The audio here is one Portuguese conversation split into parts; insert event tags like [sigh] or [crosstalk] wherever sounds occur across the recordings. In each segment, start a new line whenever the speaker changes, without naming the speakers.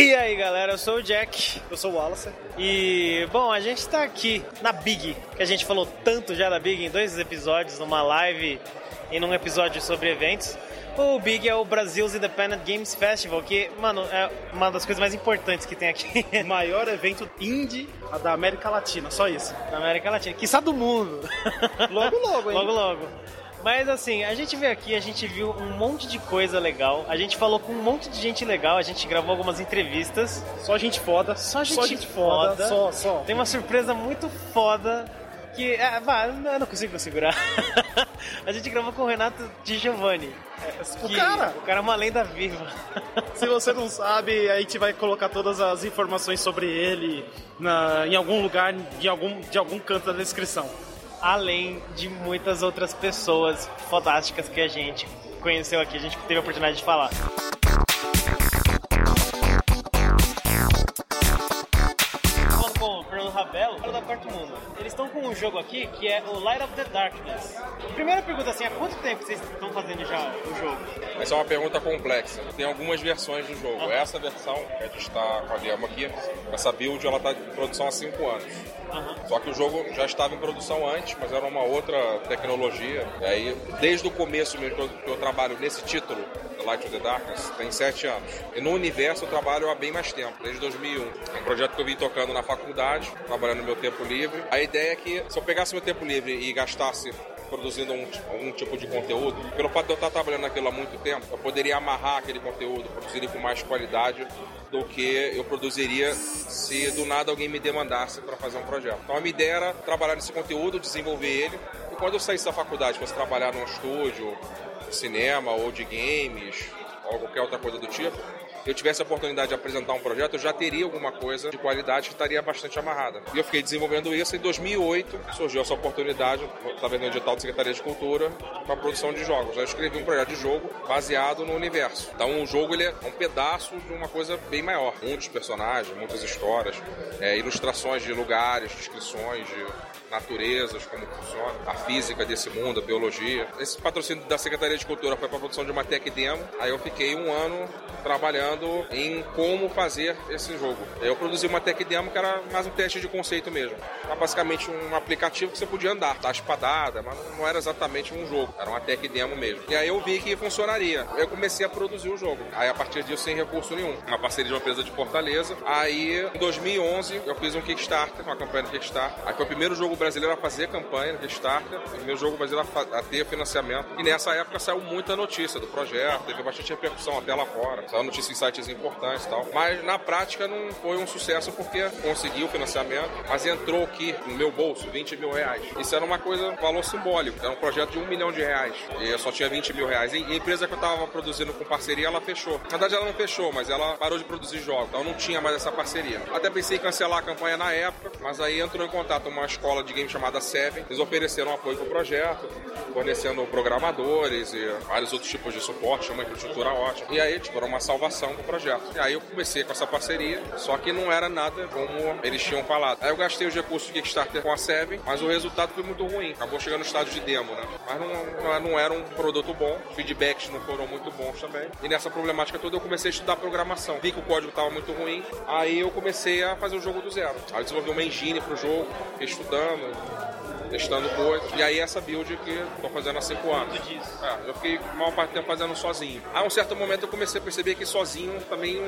E aí galera, eu sou o Jack.
Eu sou o Wallace.
E, bom, a gente tá aqui na Big, que a gente falou tanto já da Big em dois episódios, numa live e num episódio sobre eventos. O Big é o Brasil's Independent Games Festival, que, mano, é uma das coisas mais importantes que tem aqui.
O maior evento indie da América Latina, só isso.
Na América Latina, que está do mundo.
Logo, logo, hein?
Logo, logo. Mas assim, a gente veio aqui, a gente viu um monte de coisa legal, a gente falou com um monte de gente legal, a gente gravou algumas entrevistas.
Só gente foda.
Só gente, só gente foda. foda.
Só, só.
Tem uma surpresa muito foda que. É, vá, eu não consigo segurar. [laughs] a gente gravou com o Renato Di Giovanni.
O cara!
O cara é uma lenda viva. [laughs]
Se você não sabe, a gente vai colocar todas as informações sobre ele na, em algum lugar, em algum, de algum canto da descrição
além de muitas outras pessoas fantásticas que a gente conheceu aqui, a gente teve a oportunidade de falar. com o Fernando Rabelo, da Quarto Mundo. Eles estão com um jogo aqui que é o Light of the Darkness. Primeira pergunta assim, há quanto tempo vocês estão fazendo já o jogo?
Essa é uma pergunta complexa. Tem algumas versões do jogo. Uhum. Essa versão, que a gente está com a demo aqui, essa build, ela está em produção há 5 anos. Uhum. Só que o jogo já estava em produção antes, mas era uma outra tecnologia. E aí, desde o começo mesmo que eu, trabalho nesse título, Light of the Darkness, tem sete anos. E no universo eu trabalho há bem mais tempo, desde 2001. É um projeto que eu vim tocando na faculdade, trabalhando no meu tempo livre. A ideia é que se eu pegasse meu tempo livre e gastasse produzindo um, algum tipo de conteúdo, pelo fato de eu estar trabalhando naquilo há muito tempo, eu poderia amarrar aquele conteúdo, produzir com mais qualidade do que eu produziria se do nada alguém me demandasse para fazer um projeto. Então a minha ideia era trabalhar nesse conteúdo, desenvolver ele, e quando eu saísse da faculdade, fosse trabalhar num estúdio, cinema ou de games, ou qualquer outra coisa do tipo, eu tivesse a oportunidade de apresentar um projeto, eu já teria alguma coisa de qualidade que estaria bastante amarrada. E eu fiquei desenvolvendo isso. Em 2008 surgiu essa oportunidade, através do edital de Secretaria de Cultura, para a produção de jogos. Eu escrevi um projeto de jogo baseado no universo. Então o jogo ele é um pedaço de uma coisa bem maior. Muitos personagens, muitas histórias, é, ilustrações de lugares, descrições de naturezas, como funciona, a física desse mundo, a biologia. Esse patrocínio da Secretaria de Cultura foi para a produção de uma tech demo. Aí eu fiquei um ano trabalhando em como fazer esse jogo. Eu produzi uma tech demo que era mais um teste de conceito mesmo. Era basicamente um aplicativo que você podia andar, dar espadada, mas não era exatamente um jogo, era uma tech demo mesmo. E aí eu vi que funcionaria. Eu comecei a produzir o jogo. Aí a partir disso, sem recurso nenhum. Uma parceria de uma empresa de Fortaleza. Aí em 2011 eu fiz um Kickstarter, uma campanha de Kickstarter. Aí foi o primeiro jogo brasileiro a fazer campanha no Kickstarter, o primeiro jogo brasileiro a ter financiamento. E nessa época saiu muita notícia do projeto, teve bastante repercussão até lá fora. Saiu notícia sites importantes e tal. Mas na prática não foi um sucesso porque consegui o financiamento, mas entrou aqui no meu bolso 20 mil reais. Isso era uma coisa, valor simbólico. Era um projeto de um milhão de reais. E eu só tinha 20 mil reais. E a empresa que eu estava produzindo com parceria, ela fechou. Na verdade, ela não fechou, mas ela parou de produzir jogos. Então não tinha mais essa parceria. Até pensei em cancelar a campanha na época, mas aí entrou em contato uma escola de game chamada Seven. Eles ofereceram apoio para o projeto, fornecendo programadores e vários outros tipos de suporte, uma infraestrutura ótima. E aí, tipo, era uma salvação do projeto. E aí eu comecei com essa parceria, só que não era nada como eles tinham falado. Aí eu gastei os recursos de Kickstarter com a Seven, mas o resultado foi muito ruim. Acabou chegando no estágio de demo, né? Mas não, não era um produto bom, os feedbacks não foram muito bons também. E nessa problemática toda eu comecei a estudar programação. Vi que o código estava muito ruim, aí eu comecei a fazer o jogo do zero. Aí eu desenvolvi uma engine pro jogo, estudando, testando coisas. E aí essa build que estou fazendo há 5 anos. É, eu fiquei a maior parte do tempo fazendo sozinho. A um certo momento eu comecei a perceber que sozinho também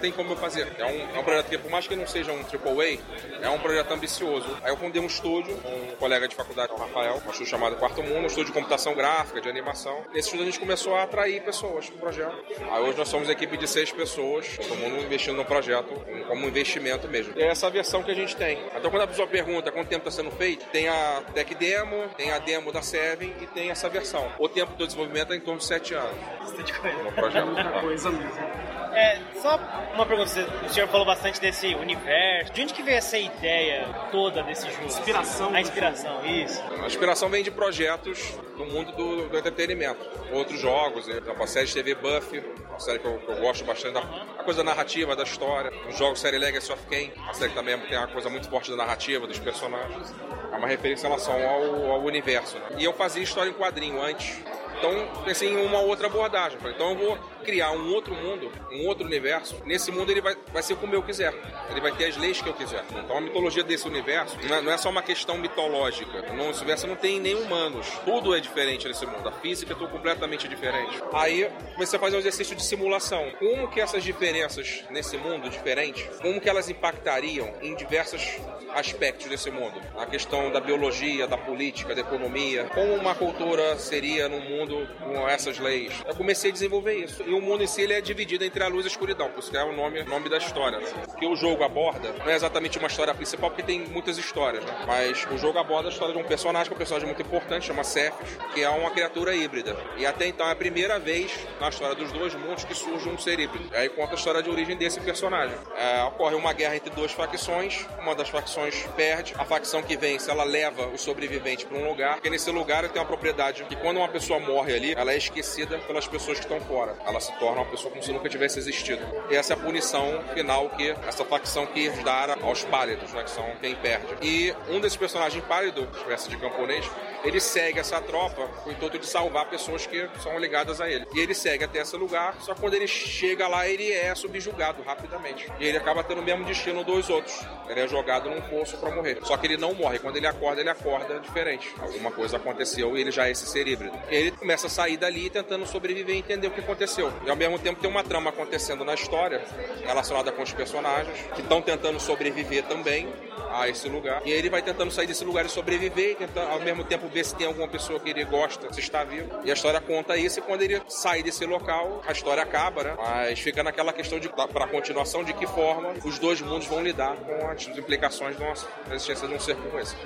tem como eu fazer. É um, é um projeto que, por mais que não seja um AAA, é um projeto ambicioso. Aí eu fundei um estúdio com um colega de faculdade, o Rafael, um estúdio chamado Quarto Mundo, um estúdio de computação gráfica, de animação. Nesse estúdio a gente começou a atrair pessoas pro projeto. Aí hoje nós somos uma equipe de seis pessoas, todo mundo investindo no projeto como investimento mesmo. E é essa versão que a gente tem. Então quando a pessoa pergunta quanto tempo está sendo feito, tem a Tech Demo, tem a demo da Seven e tem essa versão. O tempo do desenvolvimento é em torno de 7 anos.
Bastante coisa.
No projeto.
Muita coisa mesmo.
É, só uma pergunta, o senhor falou bastante desse universo. De onde que veio essa ideia toda desse jogo?
Inspiração.
A inspiração, isso.
A inspiração vem de projetos do mundo do, do entretenimento. Outros jogos, né? a série de TV Buffy, uma série que eu, que eu gosto bastante da a coisa narrativa, da história. Os jogos série Legacy of Kain, a série que também tem uma coisa muito forte da narrativa, dos personagens. É uma referência em relação ao, ao universo. Né? E eu fazia história em quadrinho antes. Então pensei em uma outra abordagem. Então eu vou criar um outro mundo, um outro universo. Nesse mundo ele vai, vai ser como eu quiser. Ele vai ter as leis que eu quiser. Então a mitologia desse universo não é, não é só uma questão mitológica. No universo não tem nem humanos. Tudo é diferente nesse mundo. A física é tudo completamente diferente. Aí você a fazer um exercício de simulação. Como que essas diferenças nesse mundo diferente, como que elas impactariam em diversos aspectos desse mundo? A questão da biologia, da política, da economia. Como uma cultura seria num mundo com essas leis? Eu comecei a desenvolver isso. E o mundo em si ele é dividido entre a luz e a escuridão, por isso que é o nome, nome da história. Que o jogo aborda não é exatamente uma história principal, porque tem muitas histórias, né? Mas o jogo aborda a história de um personagem, que é um personagem muito importante, chama Cephas, que é uma criatura híbrida. E até então é a primeira vez na história dos dois mundos que surge um ser híbrido. Aí conta a história de origem desse personagem. É, ocorre uma guerra entre duas facções, uma das facções perde, a facção que vence, ela leva o sobrevivente para um lugar, porque nesse lugar tem uma propriedade que quando uma pessoa morre ali, ela é esquecida pelas pessoas que estão fora. Ela se torna uma pessoa como se nunca tivesse existido. E essa é a punição final que essa facção que herdara aos pálidos, né, que são quem perde. E um desses personagens pálido, espécie de camponês, ele segue essa tropa com o intuito de salvar pessoas que são ligadas a ele. E ele segue até esse lugar, só que quando ele chega lá, ele é subjugado rapidamente. E ele acaba tendo o mesmo destino dos outros. Ele é jogado num poço para morrer. Só que ele não morre. Quando ele acorda, ele acorda diferente. Alguma coisa aconteceu e ele já é esse ser híbrido. Ele começa a sair dali tentando sobreviver e entender o que aconteceu. E ao mesmo tempo tem uma trama acontecendo na história relacionada com os personagens que estão tentando sobreviver também a esse lugar. E ele vai tentando sair desse lugar e sobreviver, e ao mesmo tempo ver se tem alguma pessoa que ele gosta, se está vivo. E a história conta isso, e quando ele sai desse local, a história acaba, né? Mas fica naquela questão de, para a continuação, de que forma os dois mundos vão lidar com as implicações da existência de um ser como esse.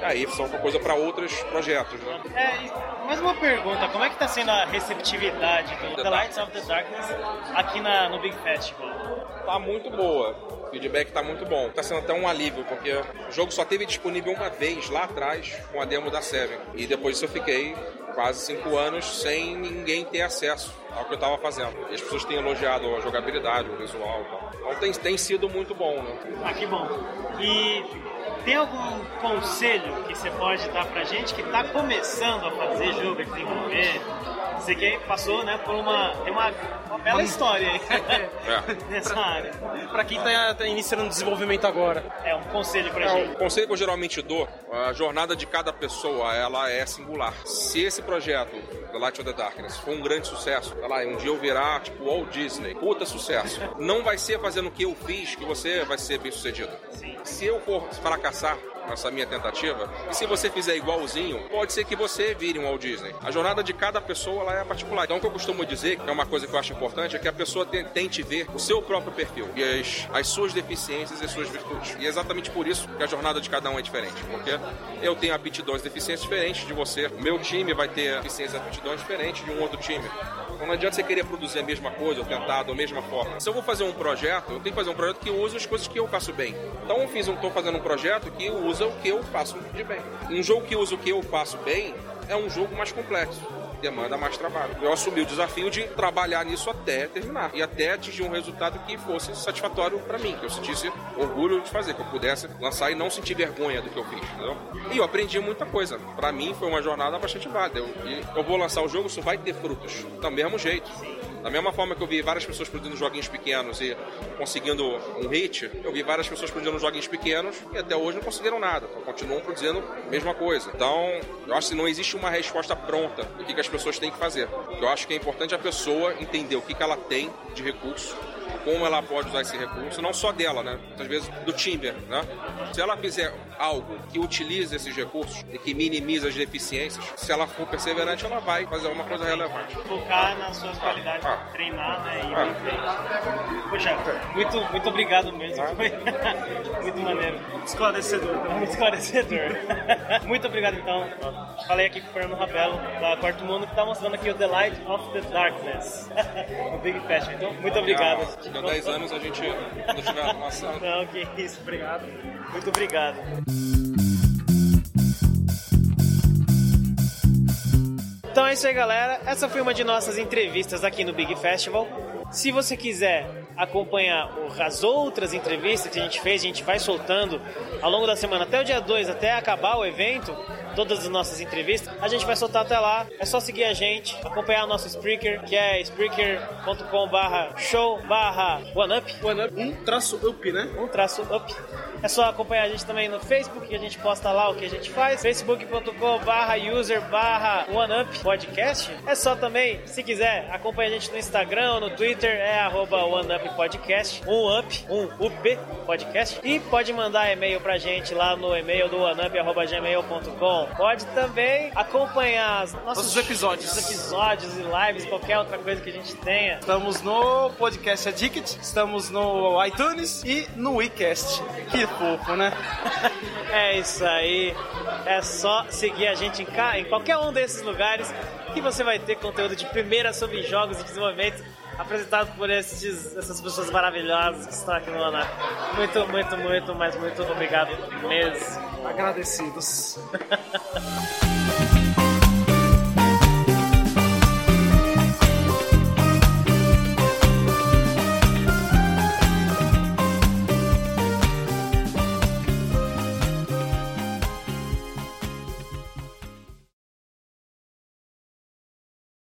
E aí são uma coisa para outros projetos, né?
É, mais uma pergunta, como é que está sendo a receptividade do The, the Lights of the Darkness aqui na, no Big Festival?
Tá muito boa feedback está muito bom. Está sendo até um alívio, porque o jogo só teve disponível uma vez lá atrás com a demo da Seven. E depois disso eu fiquei quase cinco anos sem ninguém ter acesso ao que eu estava fazendo. E as pessoas têm elogiado a jogabilidade, o visual e tal. Então tem, tem sido muito bom, né?
Ah, que bom. E tem algum conselho que você pode dar pra gente que está começando a fazer jogo, a desenvolver? Você que passou, né, por uma. Tem uma, uma bela história aí é. [laughs] nessa área.
Pra quem tá, tá, iniciando o desenvolvimento agora.
É um conselho pra é, gente.
O conselho que eu geralmente dou, a jornada de cada pessoa, ela é singular. Se esse projeto, The Light of the Darkness, for um grande sucesso, lá, um dia eu virar, tipo, Walt Disney, puta sucesso. Não vai ser fazendo o que eu fiz que você vai ser bem sucedido. Sim. Se eu for fracassar, nessa minha tentativa. E se você fizer igualzinho, pode ser que você vire um Walt Disney. A jornada de cada pessoa ela é particular. Então, o que eu costumo dizer, que é uma coisa que eu acho importante, é que a pessoa tente ver o seu próprio perfil e as, as suas deficiências e as suas virtudes. E é exatamente por isso que a jornada de cada um é diferente. Porque eu tenho aptidões e deficiências diferentes de você. O meu time vai ter deficiências e aptidões diferentes de um outro time. Então não adianta você querer produzir a mesma coisa ou tentar da mesma forma. Se eu vou fazer um projeto, eu tenho que fazer um projeto que use as coisas que eu faço bem. Então eu fiz, estou fazendo um projeto que usa o que eu faço de bem. Um jogo que usa o que eu faço bem é um jogo mais complexo demanda mais trabalho. Eu assumi o desafio de trabalhar nisso até terminar e até atingir um resultado que fosse satisfatório para mim, que eu sentisse orgulho de fazer, que eu pudesse lançar e não sentir vergonha do que eu fiz, entendeu? E eu aprendi muita coisa. Para mim foi uma jornada bastante válida. Eu, eu vou lançar o jogo, isso vai ter frutos, do mesmo jeito. Da mesma forma que eu vi várias pessoas produzindo joguinhos pequenos e conseguindo um hit, eu vi várias pessoas produzindo joguinhos pequenos e até hoje não conseguiram nada. Então, continuam produzindo a mesma coisa. Então, eu acho que não existe uma resposta pronta do que, que as pessoas têm que fazer. Eu acho que é importante a pessoa entender o que, que ela tem de recurso como ela pode usar esse recurso, não só dela, né? Muitas vezes do Timber, né? Se ela fizer algo que utilize esses recursos e que minimize as deficiências, se ela for perseverante, ela vai fazer alguma coisa relevante.
Focar nas suas qualidades, ah, treinar, né? E ah. Poxa, muito, muito obrigado mesmo. Foi [laughs] muito maneiro.
Esclarecedor.
Muito esclarecedor. [laughs] muito obrigado, então. Falei aqui com o Fernando Rabelo, da Quarto Mundo, que está mostrando aqui o The Light of the Darkness, [laughs] no Big Festival. Então, muito obrigado.
Daqui a 10 anos a gente, estiver arrumação.
Não, que isso, obrigado. Muito obrigado. Então é isso aí, galera. Essa foi uma de nossas entrevistas aqui no Big Festival. Se você quiser acompanhar as outras entrevistas que a gente fez, a gente vai soltando ao longo da semana, até o dia 2, até acabar o evento, todas as nossas entrevistas, a gente vai soltar até lá. É só seguir a gente, acompanhar o nosso Spreaker, que é spreaker.com barra show barra OneUp.
OneUp, um traço up, né?
Um traço up. É só acompanhar a gente também no Facebook, que a gente posta lá o que a gente faz. facebook.com barra user barra OneUp podcast. É só também, se quiser, acompanha a gente no Instagram, no Twitter, é arroba OneUp Podcast, um up, um UP podcast. E pode mandar e-mail pra gente lá no e-mail do oneup.gmail.com Pode também acompanhar nossos,
nossos episódios.
episódios e lives, qualquer outra coisa que a gente tenha.
Estamos no Podcast Addict, estamos no iTunes e no WeCast. Que fofo, né? [laughs]
é isso aí. É só seguir a gente em, cá, em qualquer um desses lugares que você vai ter conteúdo de primeira sobre jogos e desenvolvimento apresentado por esses, essas pessoas maravilhosas que estão aqui no ANAP. Muito, muito, muito, mas muito obrigado mesmo.
Agradecidos. [laughs]